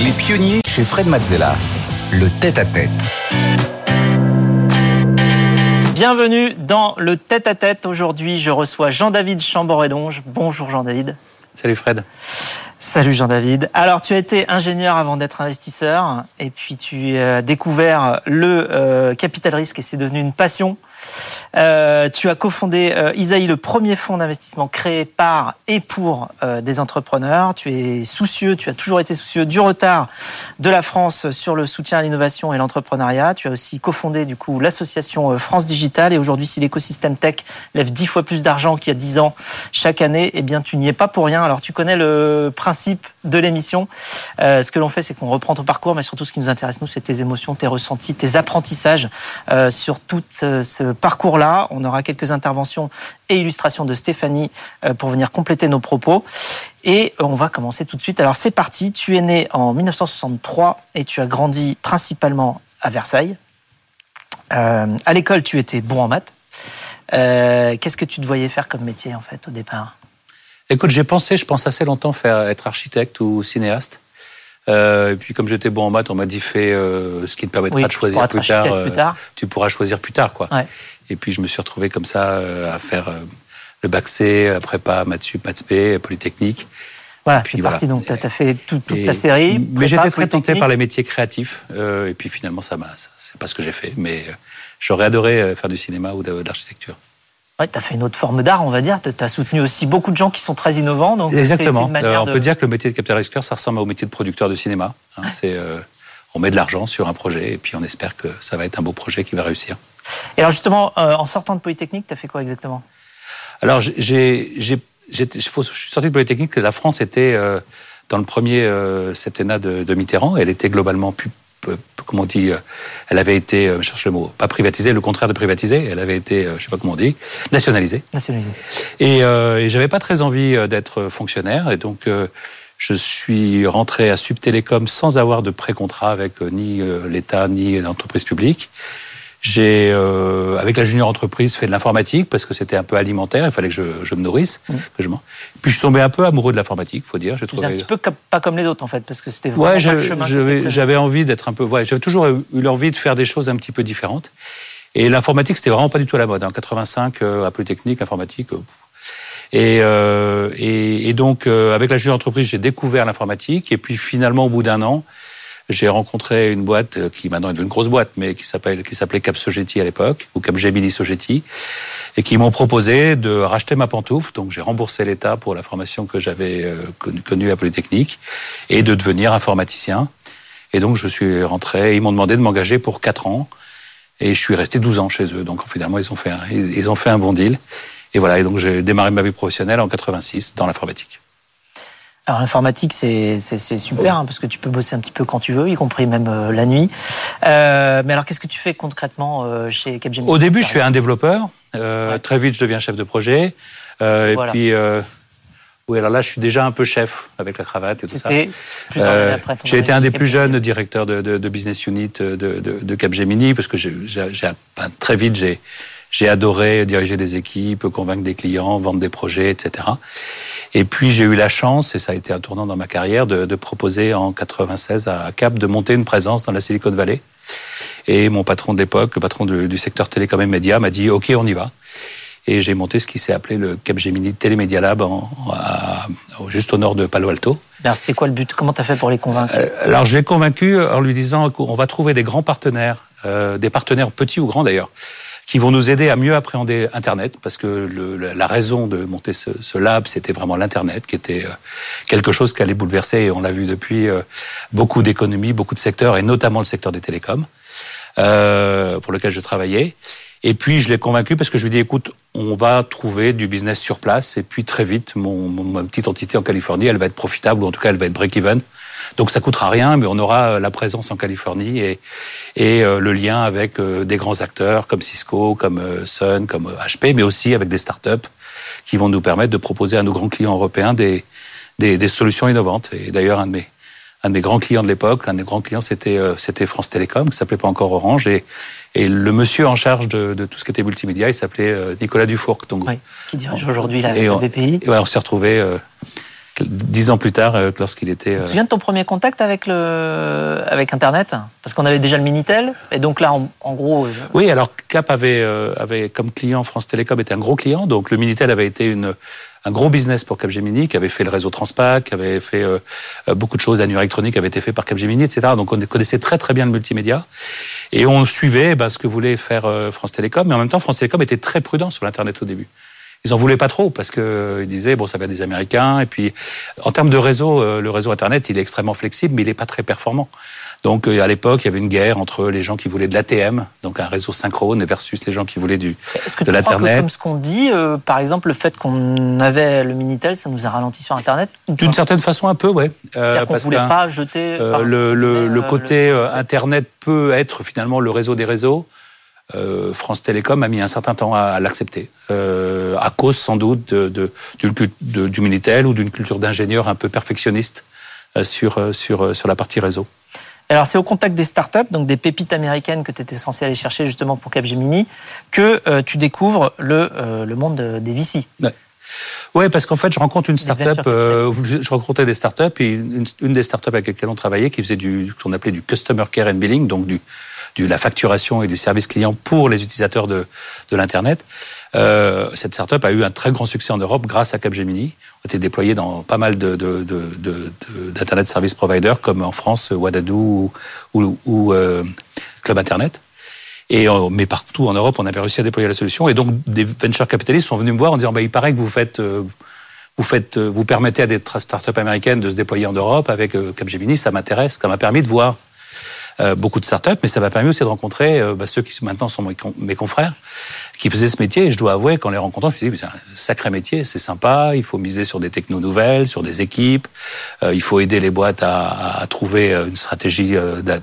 Les pionniers chez Fred Mazzella. Le tête-à-tête. Bienvenue dans le tête-à-tête. Aujourd'hui, je reçois Jean-David Chamboredonge. Bonjour Jean-David. Salut Fred. Salut Jean-David. Alors tu as été ingénieur avant d'être investisseur et puis tu as découvert le euh, capital risque et c'est devenu une passion. Euh, tu as cofondé euh, Isaïe, le premier fonds d'investissement créé par et pour euh, des entrepreneurs. Tu es soucieux, tu as toujours été soucieux du retard de la France sur le soutien à l'innovation et l'entrepreneuriat. Tu as aussi cofondé du coup l'association France Digital et aujourd'hui, si l'écosystème tech lève dix fois plus d'argent qu'il y a dix ans chaque année, eh bien tu n'y es pas pour rien. Alors tu connais le principe de l'émission. Euh, ce que l'on fait, c'est qu'on reprend ton parcours, mais surtout ce qui nous intéresse nous, c'est tes émotions, tes ressentis, tes apprentissages euh, sur tout ce, ce parcours-là. On aura quelques interventions et illustrations de Stéphanie euh, pour venir compléter nos propos. Et on va commencer tout de suite. Alors c'est parti, tu es né en 1963 et tu as grandi principalement à Versailles. Euh, à l'école, tu étais bon en maths. Euh, Qu'est-ce que tu te voyais faire comme métier en fait au départ? Écoute, j'ai pensé, je pense assez longtemps faire être architecte ou cinéaste. Euh, et puis comme j'étais bon en maths, on m'a dit fais euh, ce qui te permettra Oui, de choisir plus être tard, architecte plus tard. Tu pourras choisir plus tard, quoi. Ouais. Et puis je me suis retrouvé comme ça euh, à faire euh, le bac C, la prépa, maths sup, maths spé, polytechnique. Voilà, Puis voilà. parti donc tu as fait tout- toute Et- la série. Mais j'étais très tenté par les métiers créatifs. euh, et puis finalement, ça m'a, c'est pas ce que j'ai fait. Mais euh, j'aurais adoré euh, faire du cinéma ou de, de l'architecture. Ouais, tu as fait une autre forme d'art, on va dire. Tu as soutenu aussi beaucoup de gens qui sont très innovants. Donc c'est- c'est Exactement. Euh, on de- peut dire que le métier de capital risqueur, ça ressemble au métier de producteur de cinéma. hein. C'est, euh, on met de l'argent sur un projet et puis on espère que ça va être un beau projet qui va réussir. Et alors justement, euh, en sortant de Polytechnique, tu as fait quoi exactement? Alors, j'ai, j'ai, j'ai- j'étais- faut- je suis sorti de Polytechnique, la France était euh, dans le premier septennat de, de Mitterrand. Elle était globalement plus, comment on dit, euh, elle avait été, euh, je cherche le mot, pas privatisée, le contraire de privatisée. Elle avait été, euh, je sais pas comment on dit, nationalisée. Nationalisé. Et, euh, et j'avais pas très envie d'être fonctionnaire. Et donc, euh, je suis rentré à Subtélécom sans avoir de pré-contrat avec euh, ni l'État ni l'entreprise publique. J'ai, euh, avec la junior entreprise, fait de l'informatique parce que c'était un peu alimentaire. Il fallait que je, je me nourrisse. Que je Puis je suis tombé un peu amoureux de l'informatique, faut dire. J'ai faisais un trouvé. petit peu comme- pas comme les autres en fait, parce que c'était vraiment Ouais, pas le chemin j'avais envie d'être un peu. Ouais, j'avais toujours eu l'envie de faire des choses un petit peu différentes. Et l'informatique, c'était vraiment pas du tout à la mode. En 85, euh, à Polytechnique, l'informatique. euh, et, euh, et, et donc, euh, avec la jeune entreprise, j'ai découvert l'informatique. Et puis, finalement, au bout d'un an, j'ai rencontré une boîte euh, qui maintenant est une grosse boîte, mais qui s'appelle qui s'appelait Cap Sogeti à l'époque, ou Cap Gemini Sogeti, et qui m'ont proposé de racheter ma pantoufle. Donc, j'ai remboursé l'État pour la formation que j'avais euh, connue à Polytechnique, et de devenir informaticien. Et donc, je suis rentré. Ils m'ont demandé de m'engager pour 4 ans. Et je suis resté 12 ans chez eux. Donc, finalement, ils ont fait un, ils ont fait un bon deal. Et voilà. Et donc, j'ai démarré ma vie professionnelle en 86 dans l'informatique. Alors l'informatique, c'est super, hein, parce que tu peux bosser un petit peu quand tu veux, y compris même euh, la nuit. Euh, mais alors qu'est-ce que tu fais concrètement euh, chez Capgemini Au début, je suis un développeur. Ouais. Très vite, je deviens chef de projet. Voilà. Et puis, oui, alors là, je suis déjà un peu chef avec la cravate et tout ça. Euh, j'ai été un des plus jeunes directeurs de, de- de business unit de, Capgemini parce que très vite j'ai, j'ai adoré diriger des équipes, convaincre des clients, vendre des projets, etc. Et puis j'ai eu la chance, et ça a été un tournant dans ma carrière, de, de proposer en 96 à Cap de monter une présence dans la Silicon Valley. Et mon patron de l'époque, le patron du, du secteur télécom et médias, m'a dit OK, on y va. Et j'ai monté ce qui s'est appelé le Capgemini Télémédia Lab, en- à- juste au nord de Palo Alto. Alors c'était quoi le but? Comment tu as fait pour les convaincre? Euh, Alors, je l'ai convaincu en lui disant qu'on va trouver des grands partenaires, euh, des partenaires petits ou grands d'ailleurs, qui vont nous aider à mieux appréhender Internet, parce que le- la raison de monter ce, ce lab, c'était vraiment l'Internet, qui était euh, quelque chose qui allait bouleverser, et on l'a vu depuis, euh, beaucoup d'économies, beaucoup de secteurs, et notamment le secteur des télécoms, euh, pour lequel je travaillais. Et puis, je l'ai convaincu parce que je lui ai dit, écoute, on va trouver du business sur place. Et puis, très vite, mon, mon- ma petite entité en Californie, elle va être profitable, ou en tout cas, elle va être break-even. Donc, ça coûtera rien, mais on aura euh, la présence en Californie et, et euh, le lien avec euh, des grands acteurs comme Cisco, comme Sun, comme HP, mais aussi avec des startups qui vont nous permettre de proposer à nos grands clients européens des, des, des solutions innovantes. Et d'ailleurs, un de mes, un de mes grands clients de l'époque, un des grands clients, c'était c'était France Télécom, qui s'appelait pas encore Orange, et, et le monsieur en charge de, de tout ce qui était multimédia, il s'appelait Nicolas Dufourc. Donc, Oui, qui dirige aujourd'hui la, on- BPI. et ouais, on s'est retrouvés euh, dix ans plus tard, euh, lorsqu'il était. Tu te souviens de ton premier contact avec le avec Internet? Parce qu'on avait déjà le Minitel, et donc là, en, gros. Euh, oui, alors Cap avait avait comme client France Télécom était un gros client, donc le Minitel avait été une un gros business pour Capgemini, qui avait fait le réseau Transpac, qui avait fait beaucoup de choses, la électronique avait été fait par Capgemini, etc. Donc on connaissait très très bien le multimédia. Et on suivait bah, ce que voulait faire France Télécom, mais en même temps, France Télécom était très prudent sur l'Internet au début ils en voulaient pas trop parce que euh, ils disaient bon ça vient des Américains et puis en termes de réseau, euh, le réseau internet il est extrêmement flexible mais il est pas très performant. Donc euh, à l'époque il y avait une guerre entre les gens qui voulaient de l'ATM, donc un réseau synchrone versus les gens qui voulaient du Est-ce que de l'internet. Comme ce qu'on dit, par exemple le fait qu'on avait le minitel, ça nous a ralenti sur internet? D'une certaine façon un peu, ouais. Euh, qu'on voulait pas jeter. le, le, le, côté internet peut être finalement le réseau des réseaux. Euh, France Télécom a mis un certain temps à, l'accepter, euh, à cause sans doute de, du Minitel ou d'une culture d'ingénieur un peu perfectionniste euh, sur, sur, sur la partie réseau. Alors c'est au contact des startups, donc des pépites américaines que tu étais censé aller chercher justement pour Capgemini, que tu découvres le, le monde des VC. Ouais. Oui, parce qu'en fait, je rencontre une start-up, je rencontrais des start-up et une, une, des start-up avec lesquelles on travaillait qui faisait du, qu'on appelait du customer care and billing, donc du, de la facturation et du service client pour les utilisateurs de, de l'Internet. Euh, cette startup a eu un très grand succès en Europe grâce à Capgemini. On a été déployé dans pas mal de, d'Internet Service Providers comme en France, Wadadoo ou, euh, Club Internet. Et euh, mais partout en Europe, on avait réussi à déployer la solution. Et donc, des venture capitalistes sont venus me voir en disant bah, il paraît que vous faites, euh, vous faites, vous permettez à des startups américaines de se déployer en Europe avec Capgemini. Ça m'intéresse. Ça m'a permis de voir beaucoup de startups, mais ça m'a permis aussi de rencontrer euh, bah, ceux qui maintenant sont mes confrères, qui faisaient ce métier. Et je dois avouer qu'en les rencontrant, je me suis dit, c'est un sacré métier, c'est sympa, il faut miser sur des technos nouvelles, sur des équipes, euh, il faut aider les boîtes à, à trouver une stratégie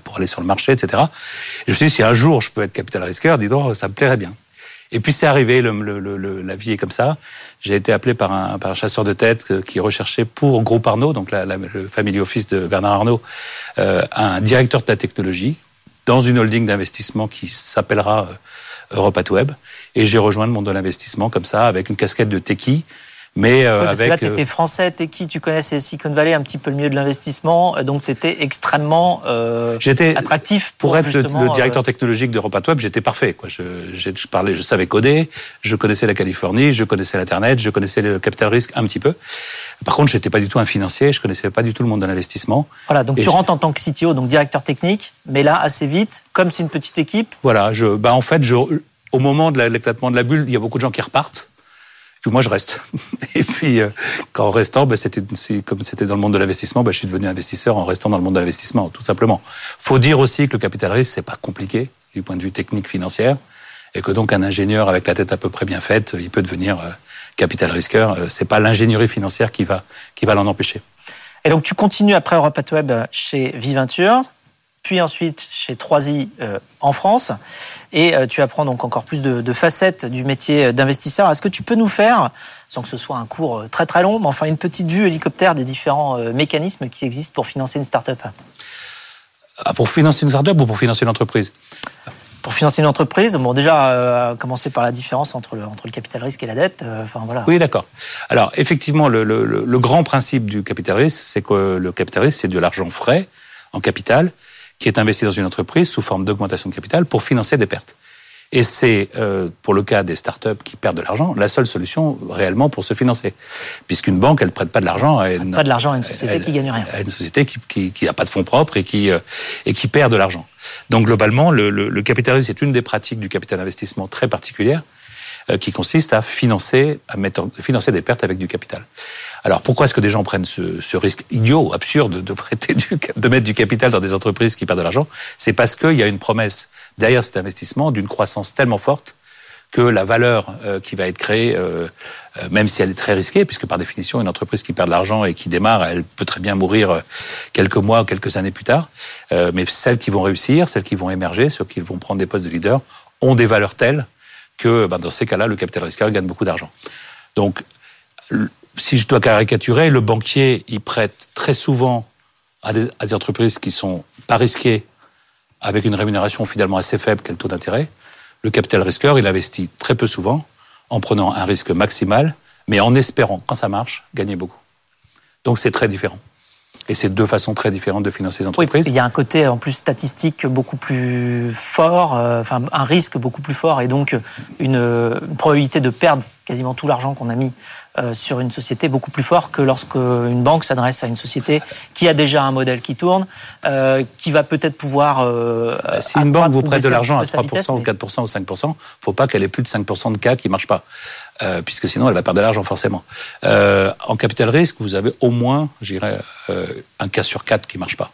pour aller sur le marché, etc. Et je me suis dit, si un jour je peux être capital risqueur, dis donc, ça me plairait bien. Et puis c'est arrivé, le, le, la vie est comme ça. J'ai été appelé par un, par un, chasseur de tête qui recherchait pour Groupe Arnaud, donc la, le family office de Bernard Arnaud, euh, un directeur de la technologie dans une holding d'investissement qui s'appellera euh, Europe at Web. Et j'ai rejoint le monde de l'investissement comme ça, avec une casquette de techie mais euh, avec. là, tu étais euh, français, t'es qui? Tu connaissais Silicon Valley, un petit peu le milieu de l'investissement, euh, donc tu étais extrêmement euh, attractif pour, pour être le, directeur technologique d'Europa Web. J'étais parfait. Quoi. Je, je, parlais, je savais coder, je connaissais la Californie, je connaissais l'internet, je connaissais le capital risque un petit peu. Par contre, j'étais pas du tout un financier, je connaissais pas du tout le monde de l'investissement. Voilà, donc tu rentres en tant que CTO, donc directeur technique, mais là assez vite, comme c'est une petite équipe. Voilà, je, bah en fait, je, au moment de l'éclatement de la bulle, il y a beaucoup de gens qui repartent moi, je reste. Et puis, euh, en restant, bah, c'était comme c'était dans le monde de l'investissement, bah, je suis devenu investisseur en restant dans le monde de l'investissement, tout simplement. Faut dire aussi que le capital risque, c'est pas compliqué du point de vue technique financier, et que donc un ingénieur avec la tête à peu près bien faite, il peut devenir euh, capital risqueur. Euh, c'est pas l'ingénierie financière qui va qui va l'en empêcher. Et donc, tu continues après Europe Web chez Viventure puis ensuite chez 3i euh, en France. Et euh, tu apprends donc encore plus de, facettes du métier d'investisseur. Est-ce que tu peux nous faire, sans que ce soit un cours euh, très très long, mais enfin une petite vue hélicoptère des différents mécanismes qui existent pour financer une start-up? Ah, Pour financer une start-up ou pour financer une entreprise? Pour financer une entreprise, bon déjà commencer par la différence entre le, entre le capital risque et la dette. enfin voilà. Oui, d'accord. Alors effectivement, le, le, le, grand principe du capital risque, c'est que le capital risque, c'est de l'argent frais en capital qui est investi dans une entreprise sous forme d'augmentation de capital pour financer des pertes. Et c'est, euh, pour le cas des startups qui perdent de l'argent, la seule solution réellement pour se financer. Puisqu'une banque, elle ne prête pas de l'argent à une, pas de l'argent à une société qui gagne rien. À une société qui n'a pas de fonds propres et qui, euh, et qui perd de l'argent. Donc globalement, le, le, le capitalisme est une des pratiques du capital investissement très particulière qui consiste à financer, à mettre, financer des pertes avec du capital. Alors pourquoi est-ce que des gens prennent ce, ce risque idiot, absurde, de prêter, du, de mettre du capital dans des entreprises qui perdent de l'argent? C'est parce qu'il y a une promesse derrière cet investissement d'une croissance tellement forte que la valeur euh, qui va être créée, euh, même si elle est très risquée, puisque par définition, une entreprise qui perd de l'argent et qui démarre, elle peut très bien mourir quelques mois ou quelques années plus tard. mais celles qui vont réussir, celles qui vont émerger, ceux qui vont prendre des postes de leader, ont des valeurs telles que ben, dans ces cas-là, le capital risqueur gagne beaucoup d'argent. Donc, si je dois caricaturer, le banquier, il prête très souvent à des, entreprises qui sont pas risquées, avec une rémunération finalement assez faible, quel taux d'intérêt. Le capital risqueur, il investit très peu souvent, en prenant un risque maximal, mais en espérant, quand ça marche, gagner beaucoup. Donc c'est très différent. Et c'est deux façons très différentes de financer les entreprises. Oui, il y a un côté en plus statistique beaucoup plus fort, euh, enfin un risque beaucoup plus fort et donc une, une probabilité de perdre quasiment tout l'argent qu'on a mis euh, sur une société beaucoup plus fort que lorsque une banque s'adresse à une société qui a déjà un modèle qui tourne, euh, qui va peut-être pouvoir. Bah, si une banque vous prête de l'argent à 3% ou 4% ou 5%, faut pas qu'elle ait plus de 5% de cas qui marchent pas, euh, puisque sinon elle va perdre de l'argent forcément. Euh, en capital risque, vous avez au moins, j'irais, euh, un cas sur quatre qui marche pas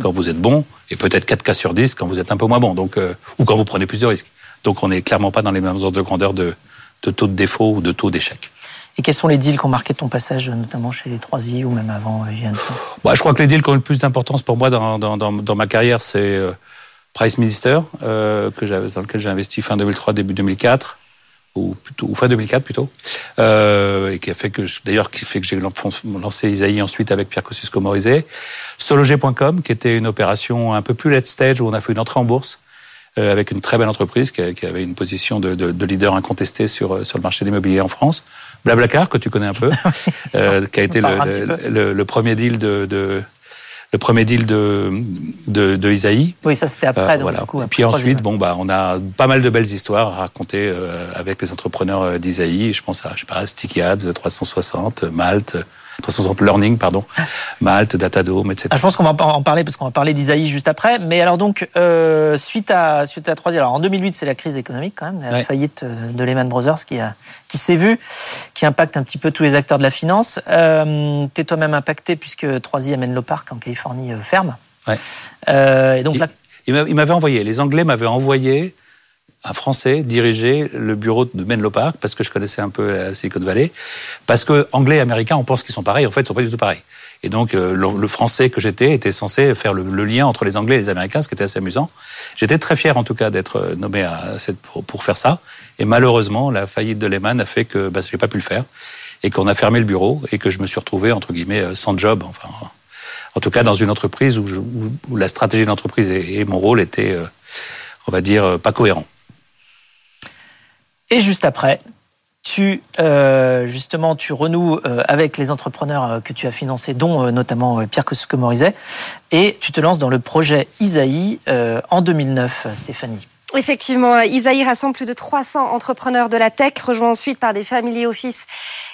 quand vous êtes bon, et peut-être 4 cas sur 10 quand vous êtes un peu moins bon, donc, ou quand vous prenez plus de risques. Donc on n'est clairement pas dans les mêmes ordres de grandeur de, de taux de défaut ou de taux d'échec. Et quels sont les deals qui ont marqué ton passage, notamment chez 3i ou même avant euh, bah, Je crois que les deals qui ont le plus d'importance pour moi dans, dans, dans, ma carrière, c'est euh, Price Minister, euh, que dans lequel j'ai investi fin 2003, début 2004 ou plutôt ou fin 2004 plutôt. Euh, et qui a fait que d'ailleurs qui fait que j'ai lancé Isaïe ensuite avec Pierre Kosciusko-Morizet Sologer.com qui était une opération un peu plus late stage où on a fait une entrée en bourse euh, avec une très belle entreprise qui, avait une position de, de, de leader incontesté sur, euh, sur le marché de l'immobilier en France. Blablacar, que tu connais un peu, euh, qui a été le, le, le, premier deal de, de le premier deal de, de, de Isaïe. Oui, ça c'était après. Euh, donc, voilà. Et puis ensuite, bon, bah, on a pas mal de belles histoires à raconter euh, avec les entrepreneurs d'Isaïe. Je pense à, je sais pas, Sticky Ads, 360, Malte, 360 Learning, pardon, ah. Malte, Datadome, etc. Ah, je pense qu'on va en parler parce qu'on va parler d'Isaïe juste après. Mais alors donc, euh, suite à suite à 3 alors en 2008, c'est la crise économique quand même, la faillite euh, de Lehman Brothers qui a qui s'est vue, qui impacte un petit peu tous les acteurs de la finance. Euh, T'es toi-même impacté puisque 3i amène le parc en Californie ferme. Ouais. Euh, et donc là, il m'avait envoyé. Les Anglais m'avaient envoyé un Français diriger le bureau de Menlo Park parce que je connaissais un peu la Silicon Valley. Parce que Anglais et Américains, on pense qu'ils sont pareils. En fait, ils sont pas du tout pareils. Et donc, euh, le, Français que j'étais était censé faire le, lien entre les Anglais et les Américains, ce qui était assez amusant. J'étais très fier, en tout cas, d'être euh, nommé à cette, pour, faire ça. Et malheureusement, la faillite de Lehman a fait que bah, j'ai pas pu le faire et qu'on a fermé le bureau et que je me suis retrouvé entre guillemets euh, sans job. Enfin, en tout cas, dans une entreprise où, où, la stratégie de l'entreprise et, mon rôle étaient, on va dire, pas cohérents. Et juste après, tu euh, justement tu renoues euh, avec les entrepreneurs euh, que tu as financés, dont notamment Pierre Kosciusko-Morizet, et tu te lances dans le projet Isaïe en 2009, Stéphanie. Effectivement, Isaïe rassemble plus de 300 entrepreneurs de la tech, rejoint ensuite par des family office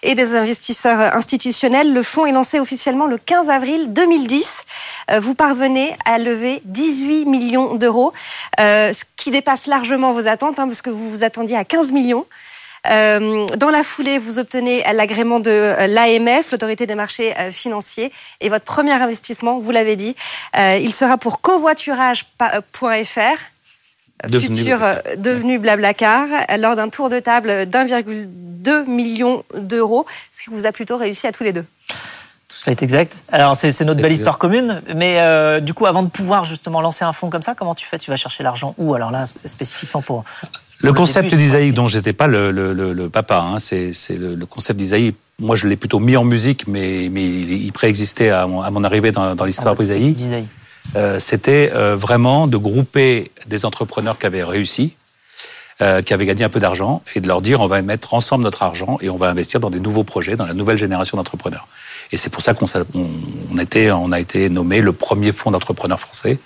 et des investisseurs institutionnels. Le fonds est lancé officiellement le 15 avril 2010. Vous parvenez à lever 18 millions d'euros, ce qui dépasse largement vos attentes, hein, parce que vous vous attendiez à 15 millions. Euh, dans la foulée, vous obtenez l'agrément de euh, l'AMF, l'autorité des marchés euh, financiers, et votre premier investissement, vous l'avez dit, il sera pour covoiturage.fr devenu futur devenu Blablacar, lors d'un tour de table d'1,2 million d'euros, ce qui vous a plutôt réussi à tous les deux? Tout cela est exact. Alors c'est notre belle histoire commune, mais du coup avant de pouvoir justement lancer un fonds comme ça, comment tu fais? Tu vas chercher l'argent où Alors là spécifiquement pour le concept d'Isaïe, dont j'étais pas le, le, le, papa, hein, c'est le, le, concept d'Isaïe. Moi, je l'ai plutôt mis en musique, mais, mais il préexistait à, mon, à mon arrivée dans, dans l'histoire ah, d'Isaïe. Euh, C'était euh, vraiment de grouper des entrepreneurs qui avaient réussi, euh, qui avaient gagné un peu d'argent, et de leur dire on va mettre ensemble notre argent et on va investir dans des nouveaux projets, dans la nouvelle génération d'entrepreneurs. Et c'est pour ça qu'on on, on, était, on a été nommé le premier fonds d'entrepreneurs français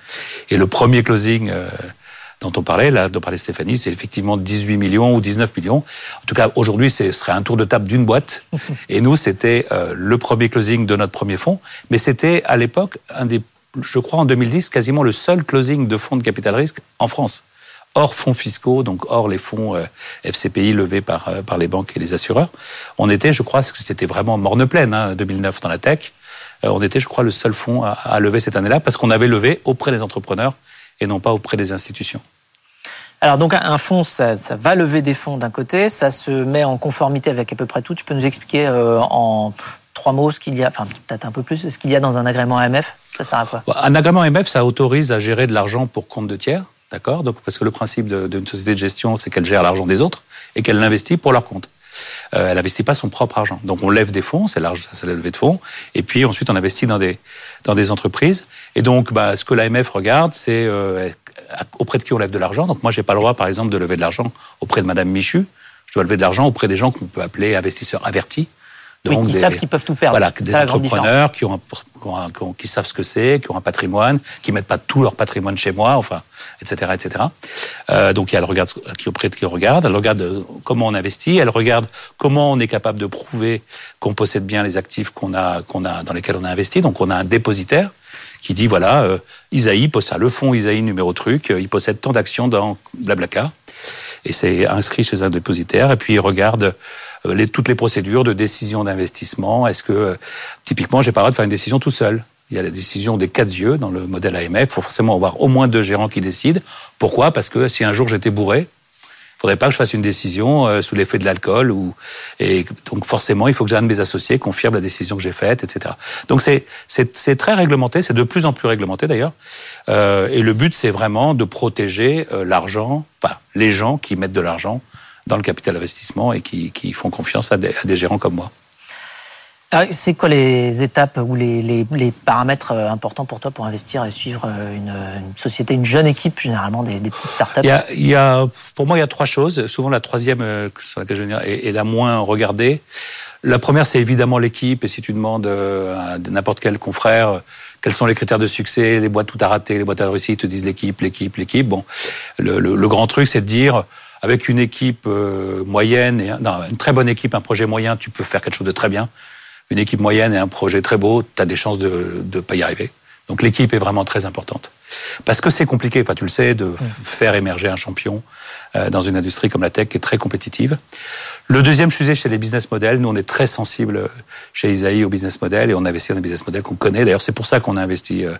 et le premier closing. Dont on parlait, là, dont parlait Stéphanie, c'est effectivement 18 millions ou 19 millions. En tout cas, aujourd'hui, ce serait un tour de table d'une boîte. Et nous, c'était euh, le premier closing de notre premier fonds. Mais c'était, à l'époque, un des, je crois, en 2010, quasiment le seul closing de fonds de capital risque en France. Hors fonds fiscaux, donc hors les fonds euh, FCPI levés par, euh, par les banques et les assureurs. On était, je crois, c'était vraiment morne pleine, hein, 2009 dans la tech. on était, je crois, le seul fonds à, lever cette année-là parce qu'on avait levé auprès des entrepreneurs et non pas auprès des institutions. Alors donc un fonds, ça, va lever des fonds d'un côté, ça se met en conformité avec à peu près tout. Tu peux nous expliquer euh, en trois mots ce qu'il y a, enfin peut-être un peu plus, ce qu'il y a dans un agrément AMF Ça sert à quoi? Un agrément AMF, ça autorise à gérer de l'argent pour compte de tiers, d'accord? Donc parce que le principe d'une société de gestion, c'est qu'elle gère l'argent des autres et qu'elle l'investit pour leur compte. Euh, elle n'investit pas son propre argent. Donc on lève des fonds, c'est l'argent, ça c'est la levée de fonds, et puis ensuite on investit dans des dans des entreprises. Et donc bah, ce que l'AMF regarde, c'est euh, auprès de qui on lève de l'argent? Donc moi j'ai pas le droit, par exemple, de lever de l'argent auprès de Madame Michu. Je dois lever de l'argent auprès des gens qu'on peut appeler investisseurs avertis. Donc, oui, qui savent qu'ils peuvent tout perdre. Voilà, des entrepreneurs qui, ont qui, savent ce que c'est, qui ont un patrimoine, qui mettent pas tout leur patrimoine chez moi, enfin, etc., etc. Euh, donc, elle regarde qui auprès de qui regarde, elle regarde euh, comment on investit, elle regarde comment on est capable de prouver qu'on possède bien les actifs qu'on a, qu'on a, dans lesquels on a investi. Donc, on a un dépositaire qui dit voilà, euh, Isaïe possède le fonds Isaïe numéro truc, euh, il possède tant d'actions dans Blablacar et c'est inscrit chez un dépositaire et puis il regarde euh, toutes les procédures de décision d'investissement. Est-ce que typiquement j'ai pas le droit de faire une décision tout seul? Il y a la décision des quatre yeux dans le modèle AMF. Il faut forcément avoir au moins deux gérants qui décident. Pourquoi? Parce que si un jour j'étais bourré, faudrait pas que je fasse une décision euh, sous l'effet de l'alcool ou et donc forcément il faut que j'ai un de mes associés confirme la décision que j'ai faite, etc. Donc c'est c'est très réglementé, c'est de plus en plus réglementé d'ailleurs. Euh, et le but c'est vraiment de protéger euh, l'argent, enfin les gens qui mettent de l'argent dans le capital investissement et qui, qui font confiance à des, à des gérants comme moi. Ah, c'est quoi les étapes ou les, les, les, paramètres euh, importants pour toi pour investir et suivre euh, une, une société, une jeune équipe, généralement des, des, petites startups? Il y, a, il y a, Pour moi, il y a trois choses. Souvent, la troisième, euh, sur laquelle je est, est la moins regardée. La première, c'est évidemment l'équipe. Et si tu demandes à n'importe quel confrère quels sont les critères de succès, les boîtes tout à rater, les boîtes à réussir, ils te disent l'équipe, l'équipe, l'équipe. Bon, le, le, le, grand truc, c'est de dire avec une équipe moyenne, et, non, une très bonne équipe, un projet moyen, tu peux faire quelque chose de très bien une équipe moyenne et un projet très beau, tu as des chances de ne pas y arriver. Donc l'équipe est vraiment très importante. Parce que c'est compliqué, enfin, tu le sais, de faire émerger un champion euh, dans une industrie comme la tech qui est très compétitive. Le deuxième sujet, c'est les business models. Nous, on est très sensible chez Isaïe au business model et on investit dans des business models qu'on connaît. D'ailleurs, c'est pour ça qu'on a investi euh,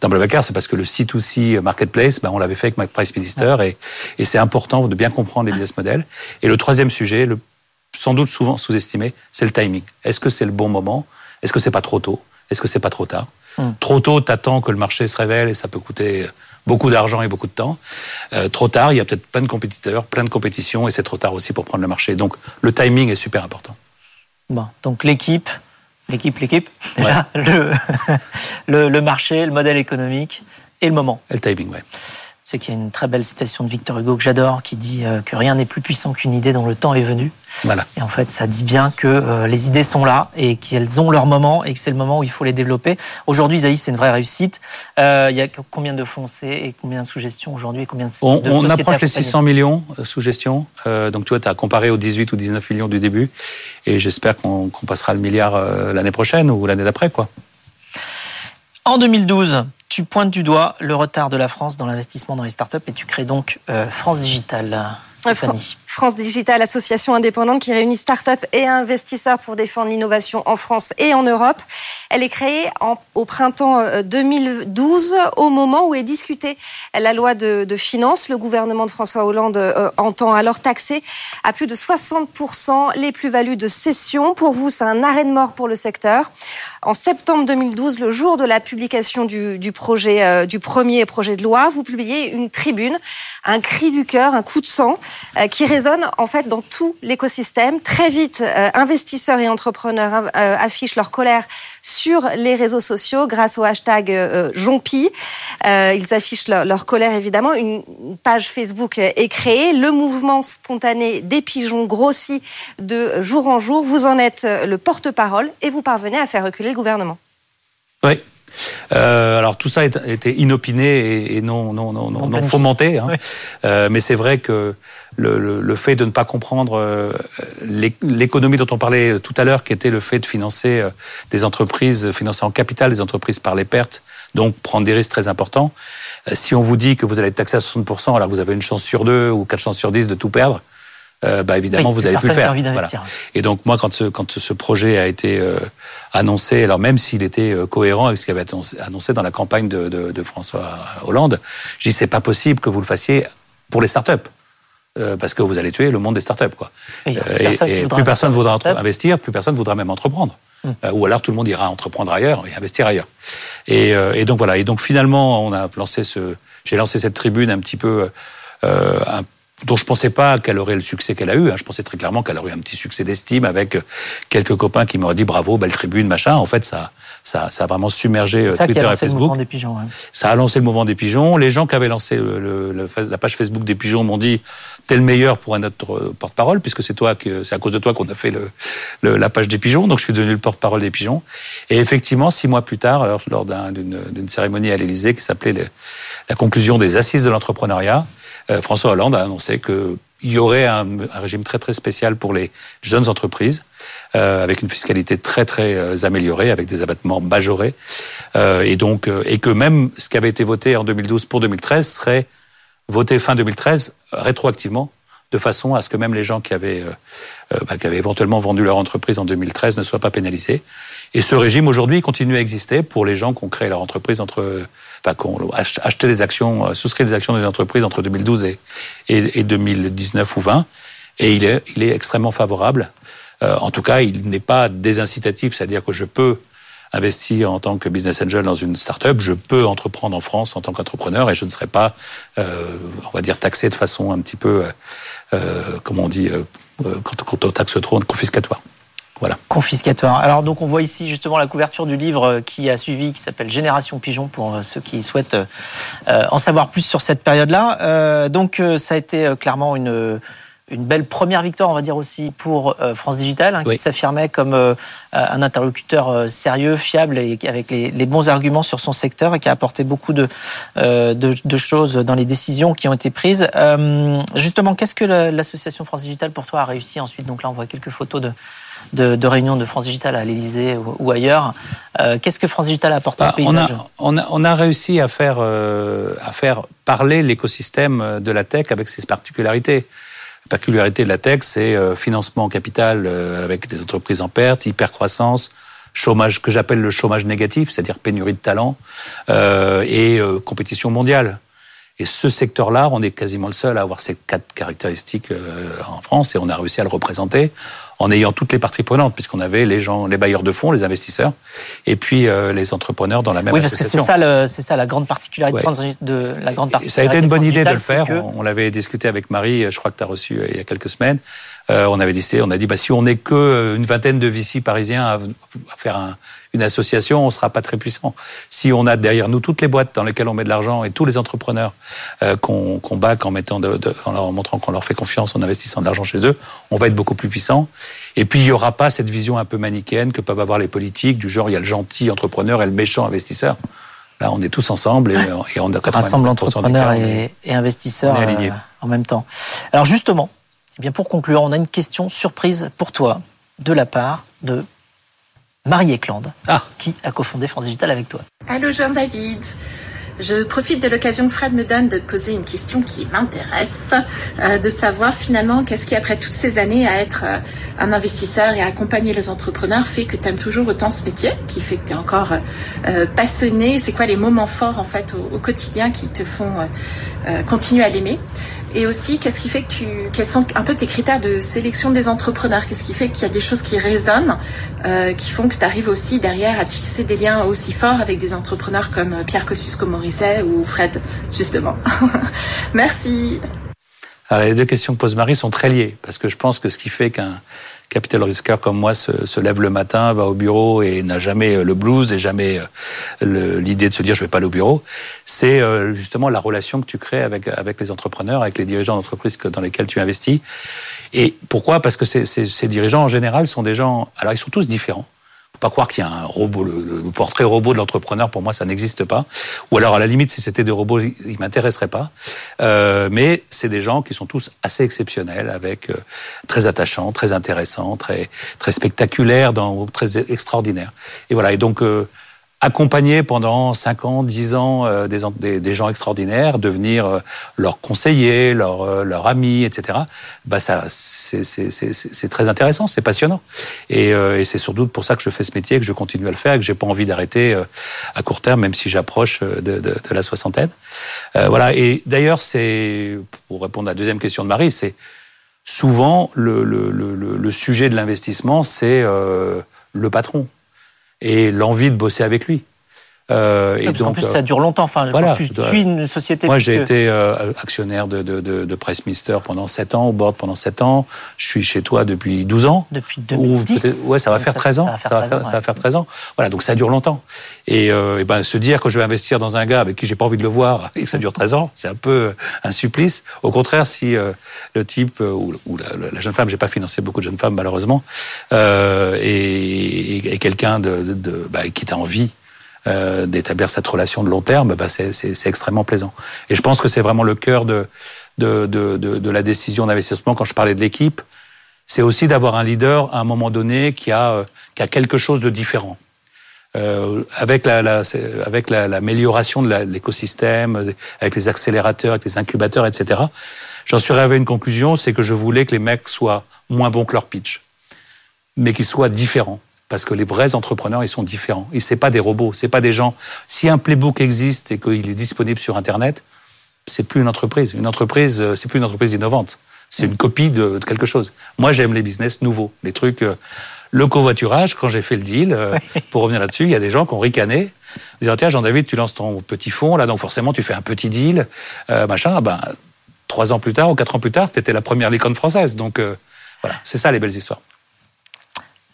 dans Blablacar. C'est parce que le C2C marketplace, ben, on l'avait fait avec McPrice Minister et, et c'est important de bien comprendre les business models. Et le troisième sujet, le sans doute souvent sous-estimé, c'est le timing. Est-ce que c'est le bon moment? Est-ce que c'est pas trop tôt? Est-ce que c'est pas trop tard? Hmm. Trop tôt, t'attends que le marché se révèle et ça peut coûter beaucoup d'argent et beaucoup de temps. Euh, trop tard, il y a peut-être plein de compétiteurs, plein de compétitions et c'est trop tard aussi pour prendre le marché. Donc le timing est super important. Bon, donc l'équipe, l'équipe, l'équipe, le, le, le marché, le modèle économique et le moment. Et le timing, ouais c'est qu'il y a une très belle citation de Victor Hugo que j'adore qui dit euh, que rien n'est plus puissant qu'une idée dont le temps est venu. Voilà. Et en fait, ça dit bien que euh, les idées sont là et qu'elles ont leur moment et que c'est le moment où il faut les développer. Aujourd'hui, Zaïs, c'est une vraie réussite. Euh, il y a combien de fonds c'est et combien de sous-gestion aujourd'hui combien de, On, on approche les 600 millions sous gestion. donc tu vois, tu as comparé aux 18 ou 19 millions du début et j'espère qu'on passera le milliard l'année prochaine ou l'année d'après. quoi. En 2012, tu pointes du doigt le retard de la France dans l'investissement dans les startups et tu crées donc euh, France Digital. France Digital, association indépendante qui réunit start-up et investisseurs pour défendre l'innovation en France et en Europe. Elle est créée au printemps 2012, euh, au moment où est discutée la loi de, finances. Le gouvernement de François Hollande euh, entend alors taxer à plus de 60% les plus-values de cession. Pour vous, c'est un arrêt de mort pour le secteur. En septembre 2012, le jour de la publication du, projet, euh, du premier projet de loi, vous publiez une tribune, un cri du cœur, un coup de sang, qui résonne en fait dans tout l'écosystème. Très vite, euh, investisseurs et entrepreneurs euh, affichent leur colère sur les réseaux sociaux grâce au hashtag Jompi. ils affichent leur, colère évidemment. Une page Facebook est créée. Le mouvement spontané des pigeons grossit de jour en jour. Vous en êtes le porte-parole et vous parvenez à faire reculer le gouvernement. Oui, euh, alors tout ça était inopiné et, non, non, non, non, non fomenté, hein. euh, mais c'est vrai que le, le, le, fait de ne pas comprendre euh, l'économie dont on parlait tout à l'heure, qui était le fait de financer des entreprises, financer en capital des entreprises par les pertes, donc prendre des risques très importants. Si on vous dit que vous allez être taxé à 60%, alors vous avez une chance sur deux ou quatre chances sur dix de tout perdre, euh, bah évidemment oui, vous allez plus le faire. Voilà. Et donc moi quand ce quand ce projet a été euh, annoncé, alors même s'il était euh, cohérent avec ce qui avait été annoncé dans la campagne de, de, de François Hollande, je dis c'est pas possible que vous le fassiez pour les startups. Euh, parce que vous allez tuer le monde des startups, quoi. Et, et, et plus personne voudra investir, plus personne voudra même entreprendre. Hum. ou alors tout le monde ira entreprendre ailleurs et investir ailleurs. Et, et donc voilà. Et donc finalement, on a lancé ce, j'ai lancé cette tribune un petit peu, un dont je pensais pas qu'elle aurait le succès qu'elle a eu. Hein. Je pensais très clairement qu'elle aurait eu un petit succès d'estime avec quelques copains qui m'auraient dit bravo, belle tribune, machin. En fait, ça, ça, ça a vraiment submergé ça Twitter qui a et lancé Facebook. le mouvement des pigeons. ouais. Ça a lancé le mouvement des pigeons. Les gens qui avaient lancé le- le- le- la page Facebook des pigeons m'ont dit t'es le meilleur pour un autre euh, porte-parole puisque c'est toi que c'est à cause de toi qu'on a fait le, le- la page des pigeons. Donc je suis devenu le porte-parole des pigeons. Et effectivement, six mois plus tard, alors, lors d'un- d'une cérémonie à l'Élysée qui s'appelait la conclusion des assises de l'entrepreneuriat, euh, François Hollande a annoncé que il y aurait un, régime très très spécial pour les jeunes entreprises, euh, avec une fiscalité très très euh, améliorée, avec des abattements majorés, euh, et donc euh, et que même ce qui avait été voté en 2012 pour 2013 serait voté fin 2013 euh, rétroactivement, de façon à ce que même les gens qui avaient euh, euh, bah, qui avaient éventuellement vendu leur entreprise en 2013 ne soient pas pénalisés. Et ce régime aujourd'hui continue à exister pour les gens qui ont créé leur entreprise entre, enfin, qui ont ach- acheté des actions, euh, souscrit des actions d'une entreprise entre 2012 et, et, et 2019 ou 20. Et il est, il est extrêmement favorable. Euh, en tout cas, il n'est pas désincitatif, c'est-à-dire que je peux investir en tant que business angel dans une start-up, je peux entreprendre en France en tant qu'entrepreneur et je ne serai pas, euh, on va dire, taxé de façon un petit peu, euh, comment on dit, quand, quand on taxe trop, confiscatoire. Voilà. confiscatoire. Alors donc on voit ici justement la couverture du livre euh, qui a suivi, qui s'appelle Génération Pigeon pour euh, ceux qui souhaitent euh, en savoir plus sur cette période-là. Donc ça a été clairement une une belle première victoire, on va dire aussi pour France Digital, hein, Oui. qui s'affirmait comme euh, un interlocuteur sérieux, fiable et avec les, les bons arguments sur son secteur et qui a apporté beaucoup de, euh, de, de choses dans les décisions qui ont été prises. Euh, justement, qu'est-ce que la- l'association France Digital pour toi a réussi ensuite? Donc là, on voit quelques photos de, de, de réunions de France Digital à l'Elysée ou, ou ailleurs. Euh, Qu'est-ce que France Digital a apporté au Ah, on, a, paysage? on, a, on a réussi à faire, euh, à faire parler l'écosystème de la tech avec ses particularités. La particularité de la tech, c'est euh, financement en capital euh, avec des entreprises en perte, hypercroissance, chômage que j'appelle le chômage négatif, c'est-à-dire pénurie de talent, euh, et euh, compétition mondiale. Et ce secteur-là, on est quasiment le seul à avoir ces quatre caractéristiques euh, en France et on a réussi à le représenter en ayant toutes les parties prenantes, puisqu'on avait les gens, les bailleurs de fonds, les investisseurs, et puis euh, les entrepreneurs dans la même Oui, parce que c'est ça, le- c'est ça la grande particularité Ouais. de la grande particularité. ça a été une bonne idée de le faire. que- On, on l'avait discuté avec Marie, je crois que tu as reçu euh, il y a quelques semaines. Euh, on avait décidé, on a dit, bah, si on n'est que euh, une vingtaine de VC parisiens à, à faire un- une association, on sera pas très puissant. Si on a derrière nous toutes les boîtes dans lesquelles on met de l'argent et tous les entrepreneurs euh, qu'on qu'on back en, mettant de, de- en leur montrant qu'on leur fait confiance, en investissant de l'argent chez eux, on va être beaucoup plus puissant. Et puis, il n'y aura pas cette vision un peu manichéenne que peuvent avoir les politiques, du genre, il y a le gentil entrepreneur et le méchant investisseur. Là, on est tous ensemble et, et on a 97% rassemble entrepreneurs on et, et investisseurs on euh, en même temps. Alors justement, eh bien pour conclure, on a une question surprise pour toi de la part de Marie Eklund, Ah. qui a cofondé France Digital avec toi. Allô Jean-David. Je profite de l'occasion que Fred me donne de poser une question qui m'intéresse, euh, de savoir finalement qu'est-ce qui, après toutes ces années à être euh, un investisseur et à accompagner les entrepreneurs, fait que tu aimes toujours autant ce métier, qui fait que tu es encore euh, passionné. C'est quoi les moments forts en fait au, quotidien qui te font continuer à l'aimer? Et aussi, qu'est-ce qui fait que tu, quels sont un peu tes critères de sélection des entrepreneurs? Qu'est-ce qui fait qu'il y a des choses qui résonnent, qui font que tu arrives aussi derrière à tisser des liens aussi forts avec des entrepreneurs comme Pierre Kosciusko-Morizet ou Fred, justement. Merci. Alors, les deux questions que pose Marie sont très liées, parce que je pense que ce qui fait qu'un capital risqueur comme moi se, lève le matin, va au bureau et n'a jamais euh, le blues et jamais euh, l'idée de se dire je vais pas aller au bureau, c'est euh, justement la relation que tu crées avec, avec les entrepreneurs, avec les dirigeants d'entreprises dans lesquels tu investis. Et pourquoi? Parce que ces dirigeants en général sont des gens, alors ils sont tous différents. Pas croire qu'il y a un robot, le, portrait robot de l'entrepreneur, pour moi, ça n'existe pas. Ou alors, à la limite, si c'était des robots, ils m'intéresseraient pas. Euh, mais c'est des gens qui sont tous assez exceptionnels, avec euh, très attachants, très intéressants, très très spectaculaires, dans, très extraordinaires. Et voilà. Et donc euh, accompagner pendant 5 ans, 10 ans euh, des, des, gens extraordinaires, devenir euh, leur conseiller, leur, euh, leur ami, etc. Bah ça, c'est très intéressant, c'est passionnant. Et, euh, et c'est surtout pour ça que je fais ce métier, que je continue à le faire, et que j'ai pas envie d'arrêter euh, à court terme, même si j'approche euh, de, de, de la soixantaine. Voilà. Et d'ailleurs, c'est pour répondre à la deuxième question de Marie, c'est souvent le, le, le, le- sujet de l'investissement, c'est le patron et l'envie de bosser avec lui. Euh, et donc, en plus, ça dure longtemps. Enfin, voilà, tu suis une société. Moi, j'ai été actionnaire de, de, de, de Pressmister pendant 7 ans, au board pendant 7 ans. Je suis chez toi depuis 12 ans. Depuis 2010. ouais, ça va faire 13 ans. Ça va faire, ça va faire 13 ans. Voilà, donc ça dure longtemps. Et, et ben, se dire que je vais investir dans un gars avec qui j'ai pas envie de le voir et que ça dure 13 ans, c'est un peu un supplice. Au contraire, si le type ou, la, la, jeune femme, j'ai pas financé beaucoup de jeunes femmes malheureusement, euh, et, et, quelqu'un de, de, de bah, qui t'a envie euh, d'établir cette relation de long terme, bah, c'est extrêmement plaisant. Et je pense que c'est vraiment le cœur de, de, de, de la décision d'investissement. Quand je parlais de l'équipe, c'est aussi d'avoir un leader à un moment donné qui a, euh, qui a quelque chose de différent. Euh, avec la, la avec l'amélioration de l'écosystème, avec les accélérateurs, avec les incubateurs, etc. J'en suis arrivé à une conclusion, c'est que je voulais que les mecs soient moins bons que leur pitch, mais qu'ils soient différents. Parce que les vrais entrepreneurs, ils sont différents. Et c'est pas des robots, c'est pas des gens. Si un playbook existe et qu'il est disponible sur Internet, c'est plus une entreprise. Une entreprise, euh, c'est plus une entreprise innovante. C'est une copie de, quelque chose. Moi, j'aime les business nouveaux, les trucs. Euh, le covoiturage, quand j'ai fait le deal, euh, pour revenir là-dessus, il y a des gens qui ont ricané. Ils disent tiens, Jean-David, tu lances ton petit fonds là, donc forcément tu fais un petit deal, machin. Ben, trois ans plus tard ou quatre ans plus tard, tu étais la première licorne française. Donc voilà, c'est ça les belles histoires.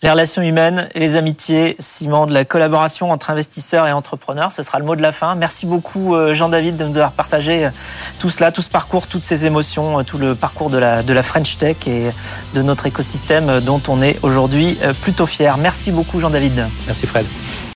Les relations humaines, les amitiés, ciment de la collaboration entre investisseurs et entrepreneurs, ce sera le mot de la fin. Merci beaucoup euh, Jean-David de nous avoir partagé euh, tout cela, tout ce parcours, toutes ces émotions, euh, tout le parcours de la, de la French Tech et de notre écosystème dont on est aujourd'hui plutôt fier. Merci beaucoup Jean-David. Merci Fred.